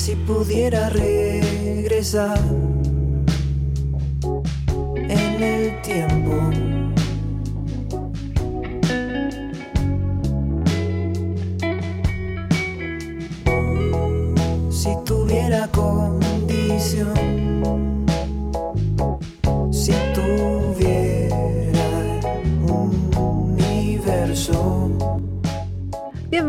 Si pudiera regresar en el tiempo.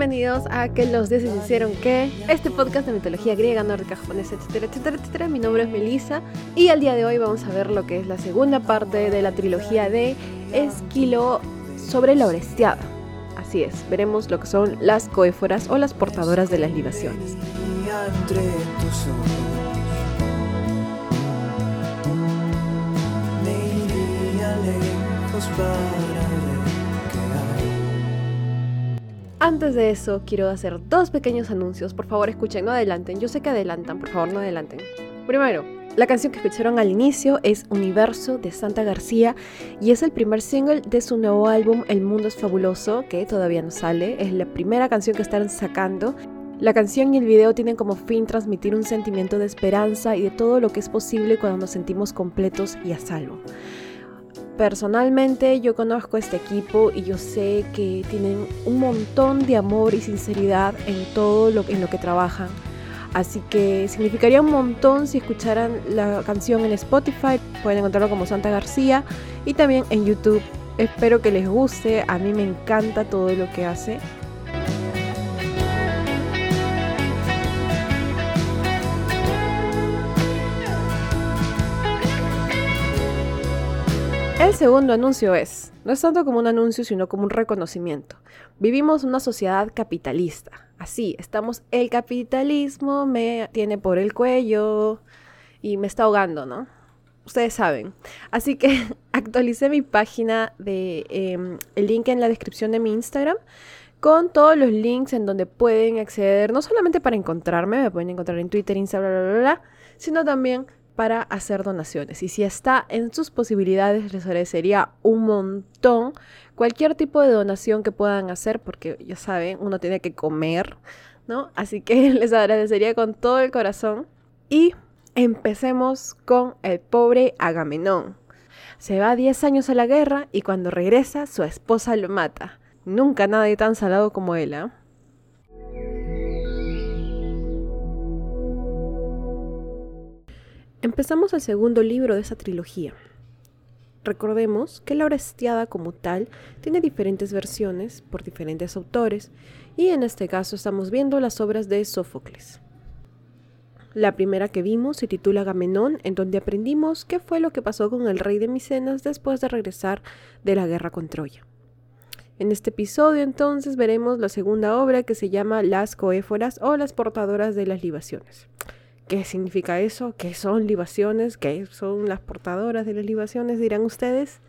Bienvenidos a Que los dioses hicieron que, este podcast de mitología griega, nórdica, japonesa, etcétera, etcétera, etcétera. Mi nombre es Melissa y al día de hoy vamos a ver lo que es la segunda parte de la trilogía de Esquilo sobre la Orestiada. Así es, veremos lo que son las coéforas o las portadoras de las libaciones. Para. Antes de eso, quiero hacer dos pequeños anuncios. Por favor, escuchen, no adelanten. Yo sé que adelantan, por favor, no adelanten. Primero, la canción que escucharon al inicio es Universo de Santa García y es el primer single de su nuevo álbum El Mundo es Fabuloso, que todavía no sale. Es la primera canción que están sacando. La canción y el video tienen como fin transmitir un sentimiento de esperanza y de todo lo que es posible cuando nos sentimos completos y a salvo. Personalmente yo conozco este equipo y yo sé que tienen un montón de amor y sinceridad en todo lo, en lo que trabajan. Así que significaría un montón si escucharan la canción en Spotify, pueden encontrarlo como Santa García y también en YouTube. Espero que les guste, a mí me encanta todo lo que hace. El segundo anuncio es, no es tanto como un anuncio, sino como un reconocimiento. Vivimos una sociedad capitalista. Así, estamos, el capitalismo me tiene por el cuello y me está ahogando, ¿no? Ustedes saben. Así que actualicé mi página de em, el link en la descripción de mi Instagram con todos los links en donde pueden acceder, no solamente para encontrarme, me pueden encontrar en Twitter, Instagram, sino también para hacer donaciones. Y si está en sus posibilidades, les agradecería un montón cualquier tipo de donación que puedan hacer, porque ya saben, uno tiene que comer, ¿no? Así que les agradecería con todo el corazón. Y empecemos con el pobre Agamenón. Se va 10 años a la guerra y cuando regresa su esposa lo mata. Nunca nadie tan salado como él, ¿ah? Empezamos el segundo libro de esa trilogía. Recordemos que la Orestiada como tal tiene diferentes versiones por diferentes autores y en este caso estamos viendo las obras de Sófocles. La primera que vimos se titula Agamenón, en donde aprendimos qué fue lo que pasó con el rey de Micenas después de regresar de la guerra con Troya. En este episodio entonces veremos la segunda obra que se llama Las Coéforas o las portadoras de las libaciones. ¿Qué significa eso? ¿Qué son libaciones? ¿Qué son las portadoras de las libaciones? Dirán ustedes.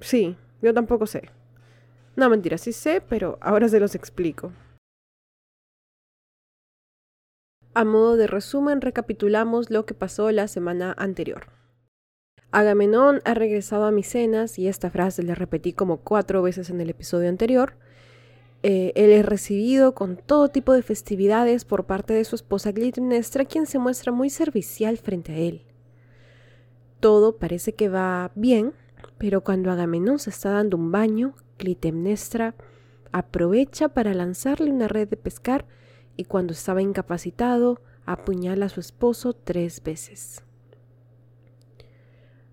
Sí, yo tampoco sé. No, mentira, sí sé, pero ahora se los explico. A modo de resumen, recapitulamos lo que pasó la semana anterior. Agamenón ha regresado a Micenas, y esta frase la repetí como cuatro veces en el episodio anterior. Eh, él es recibido con todo tipo de festividades por parte de su esposa Clitemnestra, quien se muestra muy servicial frente a él. Todo parece que va bien, pero cuando Agamenón se está dando un baño, Clitemnestra aprovecha para lanzarle una red de pescar y cuando estaba incapacitado, apuñala a su esposo tres veces.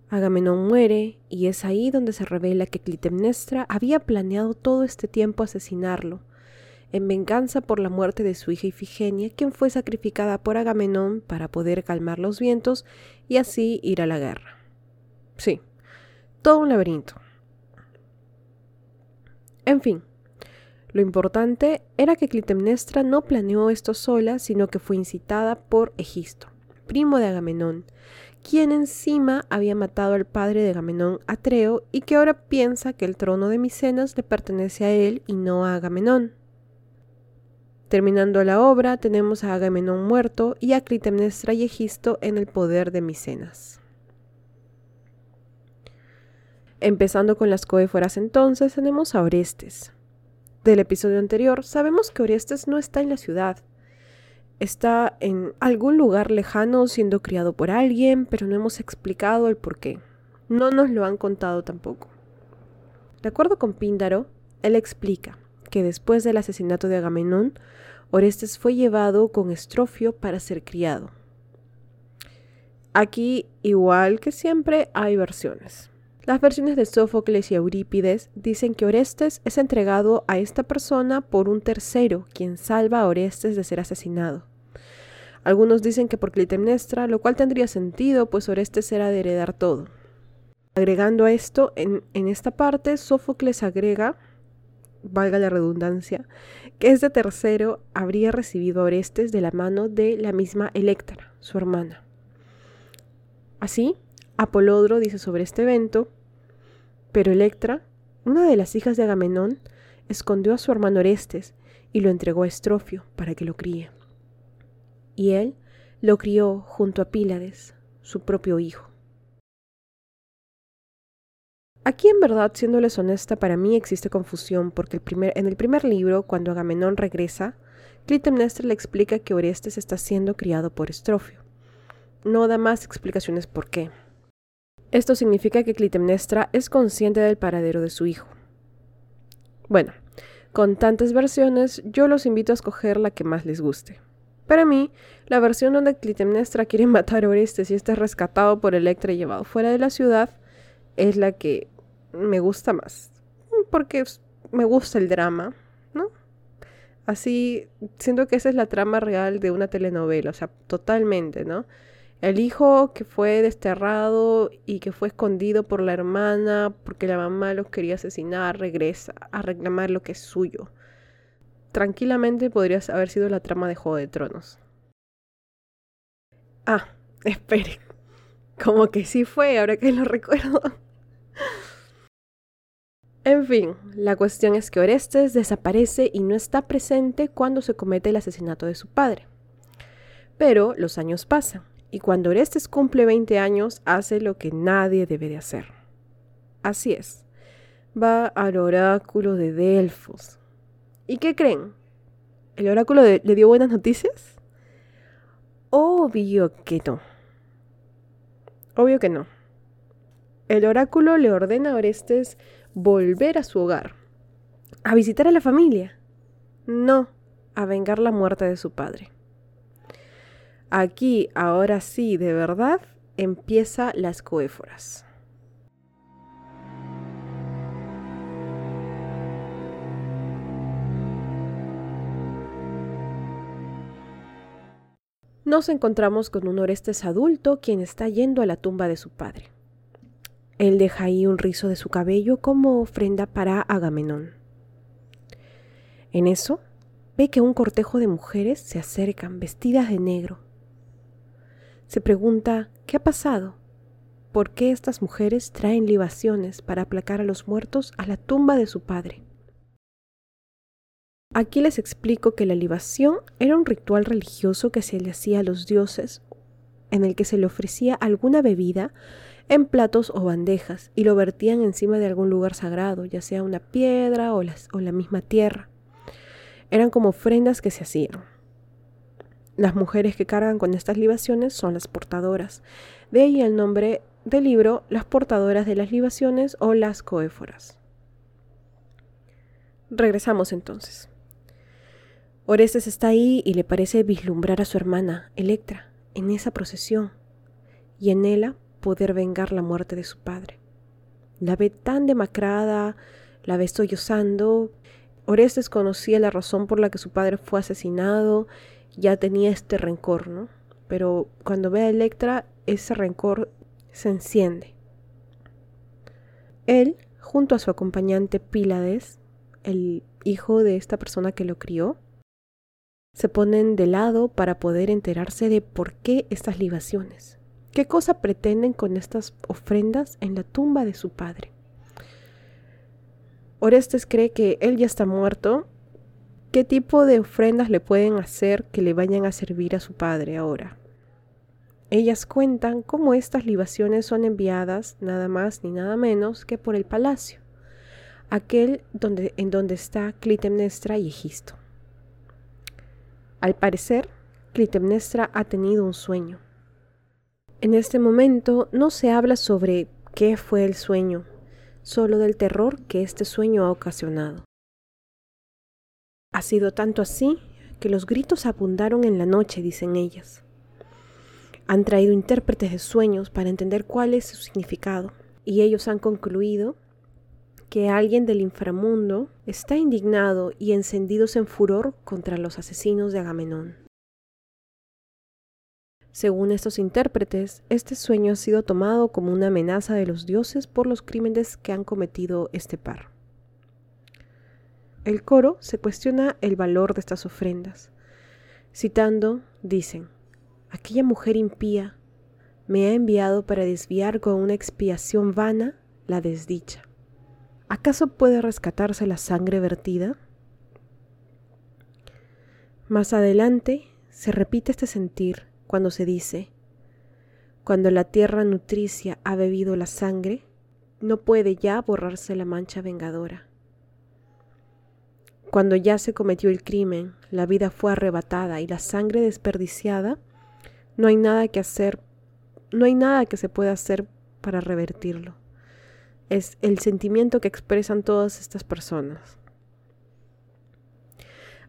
Agamenón muere y es ahí donde se revela que Clitemnestra había planeado todo este tiempo asesinarlo, en venganza por la muerte de su hija Ifigenia, quien fue sacrificada por Agamenón para poder calmar los vientos y así ir a la guerra. Sí, todo un laberinto. En fin, lo importante era que Clitemnestra no planeó esto sola, sino que fue incitada por Egisto, primo de Agamenón, quien encima había matado al padre de Agamenón, Atreo, y que ahora piensa que el trono de Micenas le pertenece a él y no a Agamenón. Terminando la obra, tenemos a Agamenón muerto y a Clitemnestra y Egisto en el poder de Micenas. Empezando con las coéforas entonces, tenemos a Orestes. Del episodio anterior, sabemos que Orestes no está en la ciudad. Está en algún lugar lejano siendo criado por alguien, pero no hemos explicado el por qué. No nos lo han contado tampoco. De acuerdo con Píndaro, él explica que después del asesinato de Agamenón, Orestes fue llevado con Estrofio para ser criado. Aquí, igual que siempre, hay versiones. Las versiones de Sófocles y Eurípides dicen que Orestes es entregado a esta persona por un tercero, quien salva a Orestes de ser asesinado. Algunos dicen que por Clitemnestra, lo cual tendría sentido, pues Orestes era de heredar todo. Agregando a esto, en, en esta parte, Sófocles agrega, valga la redundancia, que este tercero habría recibido a Orestes de la mano de la misma Electra, su hermana. Así, Apolodro dice sobre este evento, pero Electra, una de las hijas de Agamenón, escondió a su hermano Orestes y lo entregó a Estrofio para que lo críe. Y él lo crió junto a Pílades, su propio hijo. Aquí en verdad, siéndoles honesta, para mí existe confusión porque en el primer libro, cuando Agamenón regresa, Clitemnestra le explica que Orestes está siendo criado por Estrofio. No da más explicaciones por qué. Esto significa que Clitemnestra es consciente del paradero de su hijo. Bueno, con tantas versiones, yo los invito a escoger la que más les guste. Para mí, la versión donde Clitemnestra quiere matar a Orestes y este es rescatado por Electra y llevado fuera de la ciudad es la que me gusta más. Porque me gusta el drama, ¿no? Así, siento que esa es la trama real de una telenovela, o sea, totalmente, ¿no? El hijo que fue desterrado y que fue escondido por la hermana porque la mamá los quería asesinar, regresa a reclamar lo que es suyo. Tranquilamente podría haber sido la trama de Juego de Tronos. Ah, espere. Como que sí fue, ahora que lo recuerdo. En fin, la cuestión es que Orestes desaparece y no está presente cuando se comete el asesinato de su padre. Pero los años pasan y cuando Orestes cumple 20 años hace lo que nadie debe de hacer. Así es, va al oráculo de Delfos. ¿Y qué creen? ¿El oráculo le dio buenas noticias? Obvio que no. Obvio que no. El oráculo le ordena a Orestes volver a su hogar, a visitar a la familia, no a vengar la muerte de su padre. Aquí, ahora sí, de verdad, empieza las coéforas. Nos encontramos con un Orestes adulto quien está yendo a la tumba de su padre. Él deja ahí un rizo de su cabello como ofrenda para Agamenón. En eso, ve que un cortejo de mujeres se acercan vestidas de negro se pregunta, ¿qué ha pasado? ¿Por qué estas mujeres traen libaciones para aplacar a los muertos a la tumba de su padre? Aquí les explico que la libación era un ritual religioso que se le hacía a los dioses, en el que se le ofrecía alguna bebida en platos o bandejas y lo vertían encima de algún lugar sagrado, ya sea una piedra o, o la misma tierra. Eran como ofrendas que se hacían. Las mujeres que cargan con estas libaciones son las portadoras. De ahí el nombre del libro, las portadoras de las libaciones o las coéforas. Regresamos entonces. Orestes está ahí y le parece vislumbrar a su hermana, Electra, en esa procesión, y en ella poder vengar la muerte de su padre. La ve tan demacrada, la ve sollozando. Orestes conocía la razón por la que su padre fue asesinado ya tenía este rencor, ¿no? Pero cuando ve a Electra, ese rencor se enciende. Él, junto a su acompañante Pílades, el hijo de esta persona que lo crió, se ponen de lado para poder enterarse de por qué estas libaciones. ¿Qué cosa pretenden con estas ofrendas en la tumba de su padre? Orestes cree que él ya está muerto ¿Qué tipo de ofrendas le pueden hacer que le vayan a servir a su padre ahora? Ellas cuentan cómo estas libaciones son enviadas nada más ni nada menos que por el palacio, aquel donde, en donde está Clitemnestra y Egisto. Al parecer, Clitemnestra ha tenido un sueño. En este momento no se habla sobre qué fue el sueño, solo del terror que este sueño ha ocasionado. Ha sido tanto así que los gritos abundaron en la noche, dicen ellas. Han traído intérpretes de sueños para entender cuál es su significado, y ellos han concluido que alguien del inframundo está indignado y encendidos en furor contra los asesinos de Agamenón. Según estos intérpretes, este sueño ha sido tomado como una amenaza de los dioses por los crímenes que han cometido este par. El coro se cuestiona el valor de estas ofrendas. Citando, dicen, aquella mujer impía me ha enviado para desviar con una expiación vana la desdicha. ¿Acaso puede rescatarse la sangre vertida? Más adelante se repite este sentir cuando se dice, cuando la tierra nutricia ha bebido la sangre, no puede ya borrarse la mancha vengadora. Cuando ya se cometió el crimen, la vida fue arrebatada y la sangre desperdiciada, no hay nada que hacer, no hay nada que se pueda hacer para revertirlo es el sentimiento que expresan todas estas personas.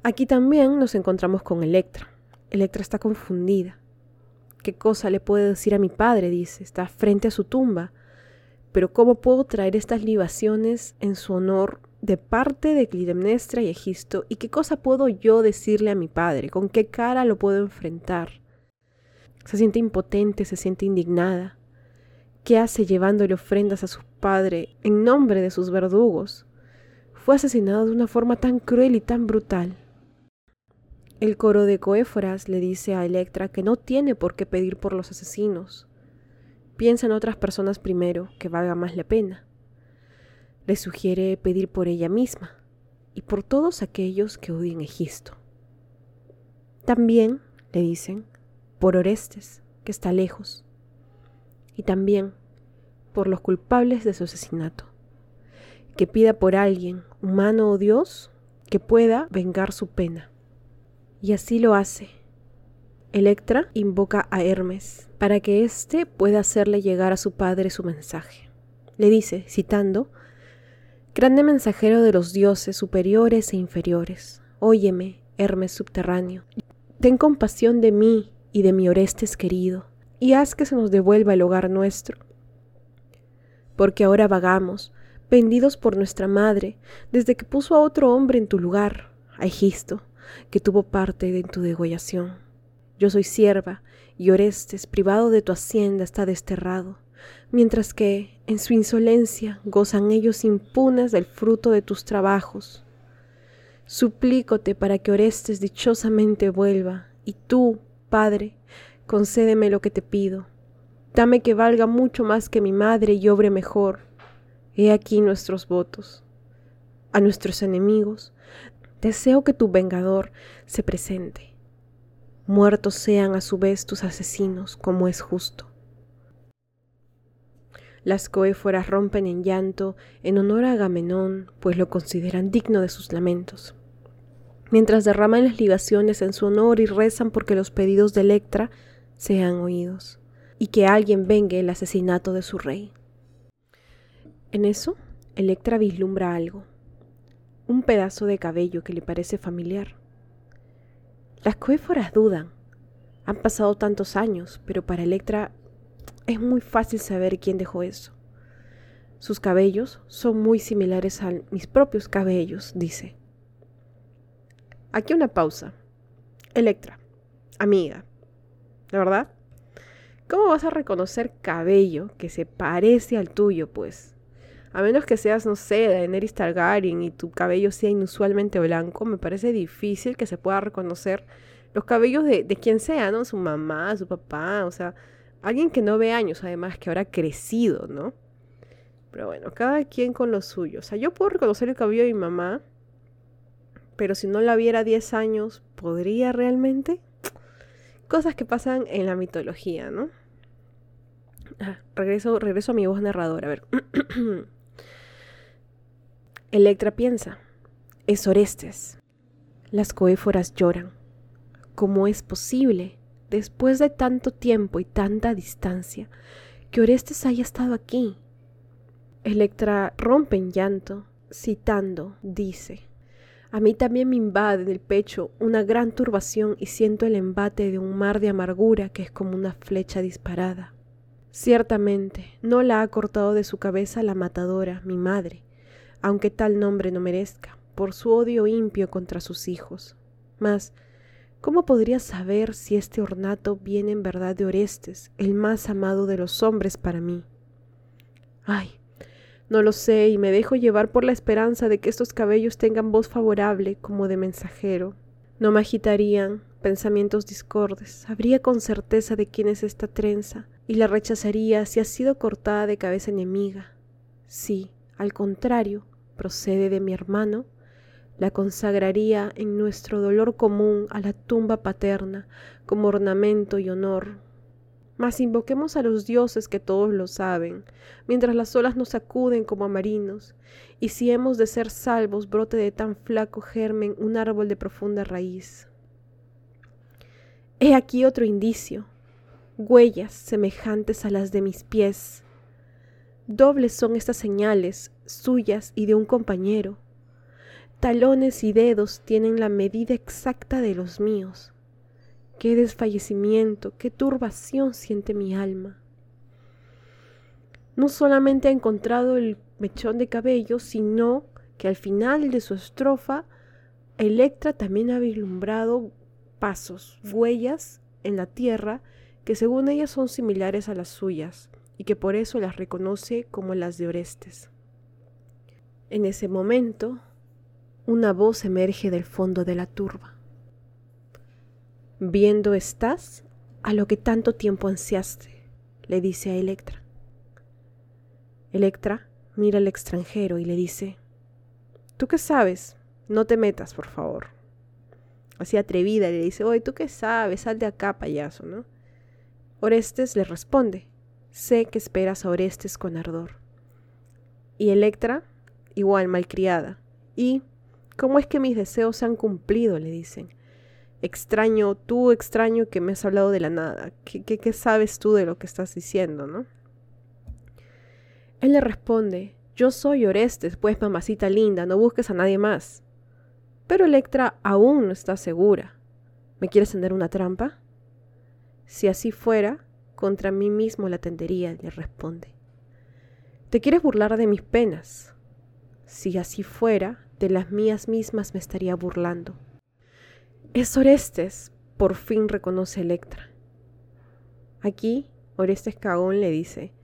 Aquí también nos encontramos con Electra. Electra está confundida. ¿Qué cosa le puede decir a mi padre? dice, está frente a su tumba. Pero ¿cómo puedo traer estas libaciones en su honor de parte de Clitemnestra y Egisto? ¿Y qué cosa puedo yo decirle a mi padre? ¿Con qué cara lo puedo enfrentar? Se siente impotente, se siente indignada. ¿Qué hace llevándole ofrendas a su padre en nombre de sus verdugos? Fue asesinado de una forma tan cruel y tan brutal. El coro de Coéforas le dice a Electra que no tiene por qué pedir por los asesinos. Piensa en otras personas primero, que valga más la pena. Le sugiere pedir por ella misma y por todos aquellos que odien Egisto. También, le dicen, por Orestes, que está lejos y también por los culpables de su asesinato. Que pida por alguien, humano o Dios, que pueda vengar su pena. Y así lo hace. Electra invoca a Hermes para que éste pueda hacerle llegar a su padre su mensaje. Le dice, citando, Grande mensajero de los dioses superiores e inferiores, óyeme, Hermes subterráneo, ten compasión de mí y de mi Orestes querido, y haz que se nos devuelva el hogar nuestro. Porque ahora vagamos, vendidos por nuestra madre, desde que puso a otro hombre en tu lugar, a Egisto, que tuvo parte en tu degollación. Yo soy sierva, y Orestes, privado de tu hacienda, está desterrado, mientras que, en su insolencia, gozan ellos impunes del fruto de tus trabajos. Suplícote para que Orestes dichosamente vuelva, y tú, Padre, concédeme lo que te pido. Dame que valga mucho más que mi madre y obre mejor. He aquí nuestros votos. A nuestros enemigos, deseo que tu vengador se presente. Muertos sean a su vez tus asesinos, como es justo. Las coéforas rompen en llanto en honor a Agamenón, pues lo consideran digno de sus lamentos. Mientras derraman las libaciones en su honor y rezan porque los pedidos de Electra sean oídos y que alguien vengue el asesinato de su rey. En eso, Electra vislumbra algo, un pedazo de cabello que le parece familiar. Las coéforas dudan. Han pasado tantos años, pero para Electra es muy fácil saber quién dejó eso. Sus cabellos son muy similares a mis propios cabellos, dice. Aquí una pausa. Electra, amiga, ¿De verdad? ¿Cómo vas a reconocer cabello que se parece al tuyo, pues? A menos que seas, no sé, Daenerys Targaryen y tu cabello sea inusualmente blanco, me parece difícil que se pueda reconocer los cabellos de, de quien sea, ¿no? Su mamá, su papá, o sea, alguien que no ve años, además, que ahora ha crecido, ¿no? Pero bueno, cada quien con lo suyo. O sea, yo puedo reconocer el cabello de mi mamá, pero si no la viera 10 años, ¿podría realmente? cosas que pasan en la mitología, ¿no? Ah, regreso, regreso a mi voz narradora. A ver. Electra piensa, es Orestes. Las coéforas lloran. ¿Cómo es posible, después de tanto tiempo y tanta distancia, que Orestes haya estado aquí? Electra rompe en llanto, citando, dice, a mí también me invade del pecho una gran turbación y siento el embate de un mar de amargura que es como una flecha disparada. Ciertamente, no la ha cortado de su cabeza la matadora, mi madre, aunque tal nombre no merezca, por su odio impio contra sus hijos. Mas, ¿cómo podría saber si este ornato viene en verdad de Orestes, el más amado de los hombres para mí? Ay, no lo sé y me dejo llevar por la esperanza de que estos cabellos tengan voz favorable como de mensajero. No me agitarían pensamientos discordes, sabría con certeza de quién es esta trenza y la rechazaría si ha sido cortada de cabeza enemiga. Si, al contrario, procede de mi hermano, la consagraría en nuestro dolor común a la tumba paterna como ornamento y honor. Mas invoquemos a los dioses que todos lo saben, mientras las olas nos sacuden como a marinos, y si hemos de ser salvos brote de tan flaco germen un árbol de profunda raíz. He aquí otro indicio, huellas semejantes a las de mis pies. Dobles son estas señales, suyas y de un compañero. Talones y dedos tienen la medida exacta de los míos. Qué desfallecimiento, qué turbación siente mi alma. No solamente ha encontrado el mechón de cabello, sino que al final de su estrofa, Electra también ha vislumbrado pasos, huellas en la tierra que según ella son similares a las suyas y que por eso las reconoce como las de Orestes. En ese momento, una voz emerge del fondo de la turba. Viendo estás a lo que tanto tiempo ansiaste, le dice a Electra. Electra mira al extranjero y le dice, ¿tú qué sabes? No te metas, por favor. Así atrevida le dice, oye, ¿tú qué sabes? Sal de acá, payaso, ¿no? Orestes le responde, sé que esperas a Orestes con ardor. Y Electra igual malcriada. ¿Y cómo es que mis deseos se han cumplido? le dicen. Extraño, tú extraño que me has hablado de la nada. ¿Qué, qué, sabes tú de lo que estás diciendo, no? Él le responde, yo soy Orestes, pues mamacita linda, no busques a nadie más. Pero Electra aún no está segura. ¿Me quieres tender una trampa? Si así fuera, contra mí mismo la tendería, le responde. Te quieres burlar de mis penas. Si así fuera, de las mías mismas me estaría burlando. Es Orestes, por fin reconoce Electra. Aquí, Orestes Cagón le dice,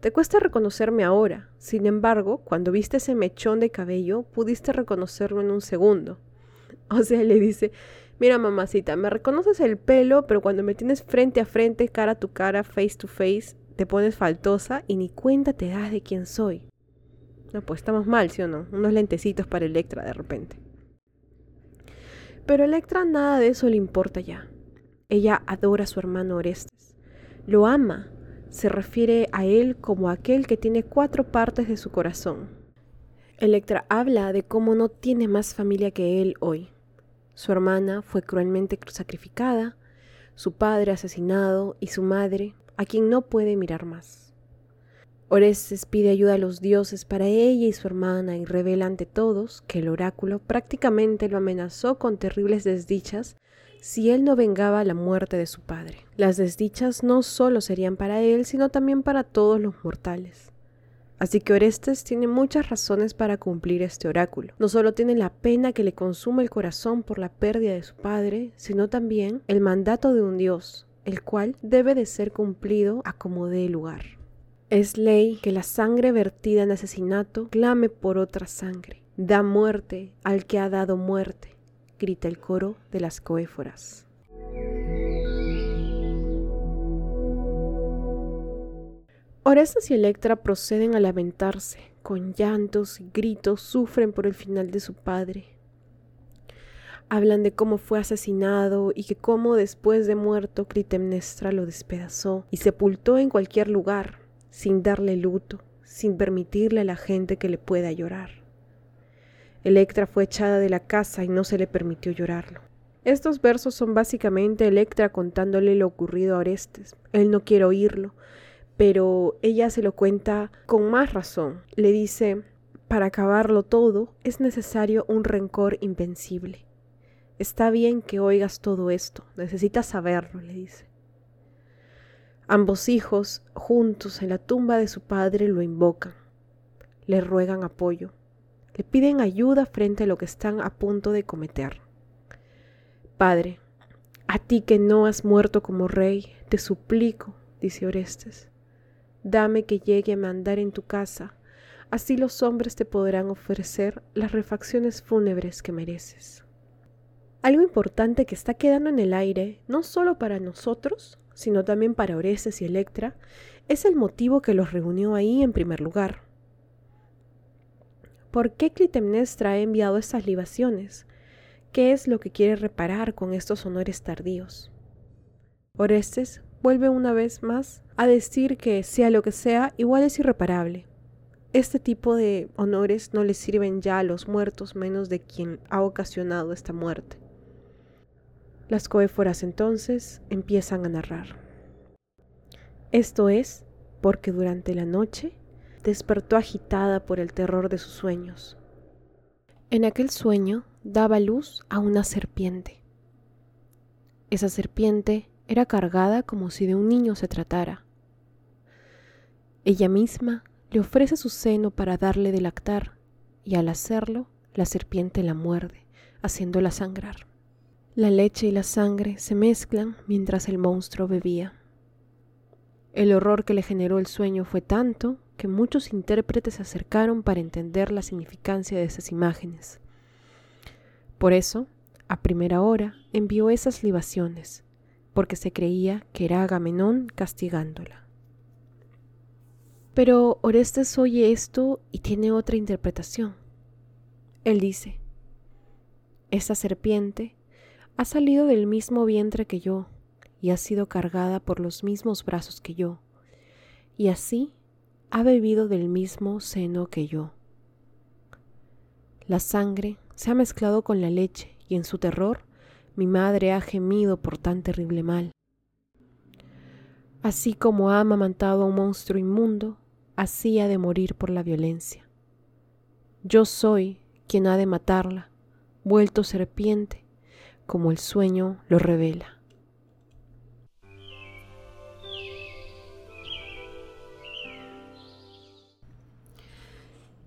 te cuesta reconocerme ahora, sin embargo, cuando viste ese mechón de cabello, pudiste reconocerlo en un segundo. O sea, le dice, mira mamacita, me reconoces el pelo, pero cuando me tienes frente a frente, cara a tu cara, face to face, te pones faltosa y ni cuenta te das de quién soy. No, pues estamos mal, ¿sí o no? Unos lentecitos para Electra de repente. Pero Electra nada de eso le importa ya. Ella adora a su hermano Orestes. Lo ama. Se refiere a él como aquel que tiene cuatro partes de su corazón. Electra habla de cómo no tiene más familia que él hoy. Su hermana fue cruelmente sacrificada, su padre asesinado y su madre, a quien no puede mirar más. Orestes pide ayuda a los dioses para ella y su hermana y revela ante todos que el oráculo prácticamente lo amenazó con terribles desdichas si él no vengaba la muerte de su padre. Las desdichas no solo serían para él, sino también para todos los mortales. Así que Orestes tiene muchas razones para cumplir este oráculo. No solo tiene la pena que le consume el corazón por la pérdida de su padre, sino también el mandato de un dios, el cual debe de ser cumplido a como dé lugar. Es ley que la sangre vertida en asesinato clame por otra sangre. Da muerte al que ha dado muerte, grita el coro de las coéforas. Orestes y Electra proceden a lamentarse. Con llantos y gritos sufren por el final de su padre. Hablan de cómo fue asesinado y que cómo después de muerto Clitemnestra lo despedazó y sepultó en cualquier lugar, sin darle luto, sin permitirle a la gente que le pueda llorar. Electra fue echada de la casa y no se le permitió llorarlo. Estos versos son básicamente Electra contándole lo ocurrido a Orestes. Él no quiere oírlo, pero ella se lo cuenta con más razón. Le dice, para acabarlo todo es necesario un rencor invencible. Está bien que oigas todo esto, necesitas saberlo, le dice. Ambos hijos, juntos en la tumba de su padre, lo invocan, le ruegan apoyo, le piden ayuda frente a lo que están a punto de cometer. Padre, a ti que no has muerto como rey, te suplico, dice Orestes, dame que llegue a mandar en tu casa, así los hombres te podrán ofrecer las refacciones fúnebres que mereces. Algo importante que está quedando en el aire, no solo para nosotros, sino también para Orestes y Electra, es el motivo que los reunió ahí en primer lugar. ¿Por qué Clitemnestra ha enviado estas libaciones? ¿Qué es lo que quiere reparar con estos honores tardíos? Orestes vuelve una vez más a decir que, sea lo que sea, igual es irreparable. Este tipo de honores no le sirven ya a los muertos menos de quien ha ocasionado esta muerte. Las coéforas entonces empiezan a narrar. Esto es porque durante la noche despertó agitada por el terror de sus sueños. En aquel sueño daba luz a una serpiente. Esa serpiente era cargada como si de un niño se tratara. Ella misma le ofrece su seno para darle de lactar, y al hacerlo, la serpiente la muerde, haciéndola sangrar. La leche y la sangre se mezclan mientras el monstruo bebía. El horror que le generó el sueño fue tanto que muchos intérpretes se acercaron para entender la significancia de esas imágenes. Por eso, a primera hora, envió esas libaciones, porque se creía que era Agamenón castigándola. Pero Orestes oye esto y tiene otra interpretación. Él dice, esa serpiente ha salido del mismo vientre que yo y ha sido cargada por los mismos brazos que yo, y así ha bebido del mismo seno que yo. La sangre se ha mezclado con la leche y en su terror mi madre ha gemido por tan terrible mal. Así como ha amamantado a un monstruo inmundo, así ha de morir por la violencia. Yo soy quien ha de matarla, vuelto serpiente, como el sueño lo revela.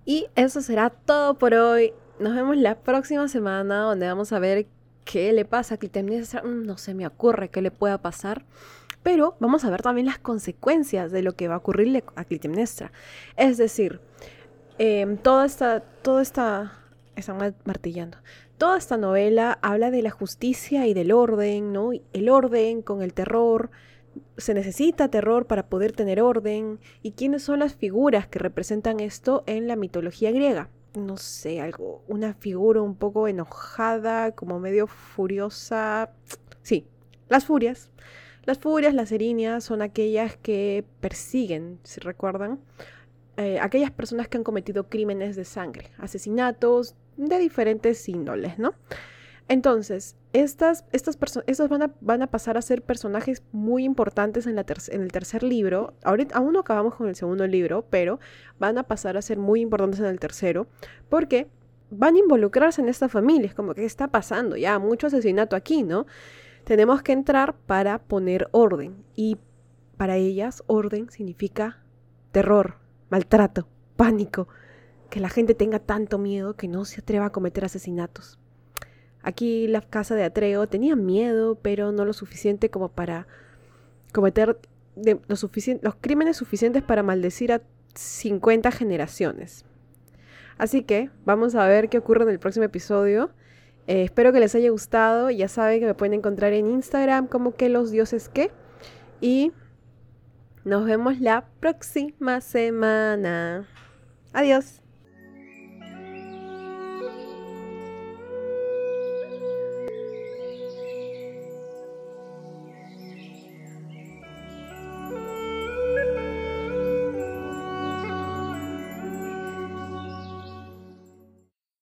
Y eso será todo por hoy. Nos vemos la próxima semana donde vamos a ver qué le pasa a Clitemnestra. Mm, no se me ocurre qué le pueda pasar. Pero vamos a ver también las consecuencias de lo que va a ocurrirle a Clitemnestra. Es decir, em, toda esta, toda esta, están martillando. Toda esta novela habla de la justicia y del orden, ¿no? El orden con el terror. Se necesita terror para poder tener orden. ¿Y quiénes son las figuras que representan esto en la mitología griega? no sé, algo, una figura un poco enojada, como medio furiosa. Sí, las furias. Las furias, las erinias, son aquellas que persiguen, si recuerdan, eh, aquellas personas que han cometido crímenes de sangre, asesinatos de diferentes índoles, ¿no? Entonces, estas, estas personas van a, van a pasar a ser personajes muy importantes en, la en el tercer libro. Ahorita, aún no acabamos con el segundo libro, pero van a pasar a ser muy importantes en el tercero, porque van a involucrarse en esta familia. Es como, ¿qué está pasando? Ya, mucho asesinato aquí, ¿no? Tenemos que entrar para poner orden. Y para ellas, orden significa terror, maltrato, pánico, que la gente tenga tanto miedo que no se atreva a cometer asesinatos. Aquí la casa de Atreo tenía miedo, pero no lo suficiente como para cometer los, crímenes suficientes para maldecir a 50 generaciones. Así que vamos a ver qué ocurre en el próximo episodio. Eh, espero que les haya gustado. Ya saben que me pueden encontrar en Instagram como que los dioses que. Y nos vemos la próxima semana. Adiós.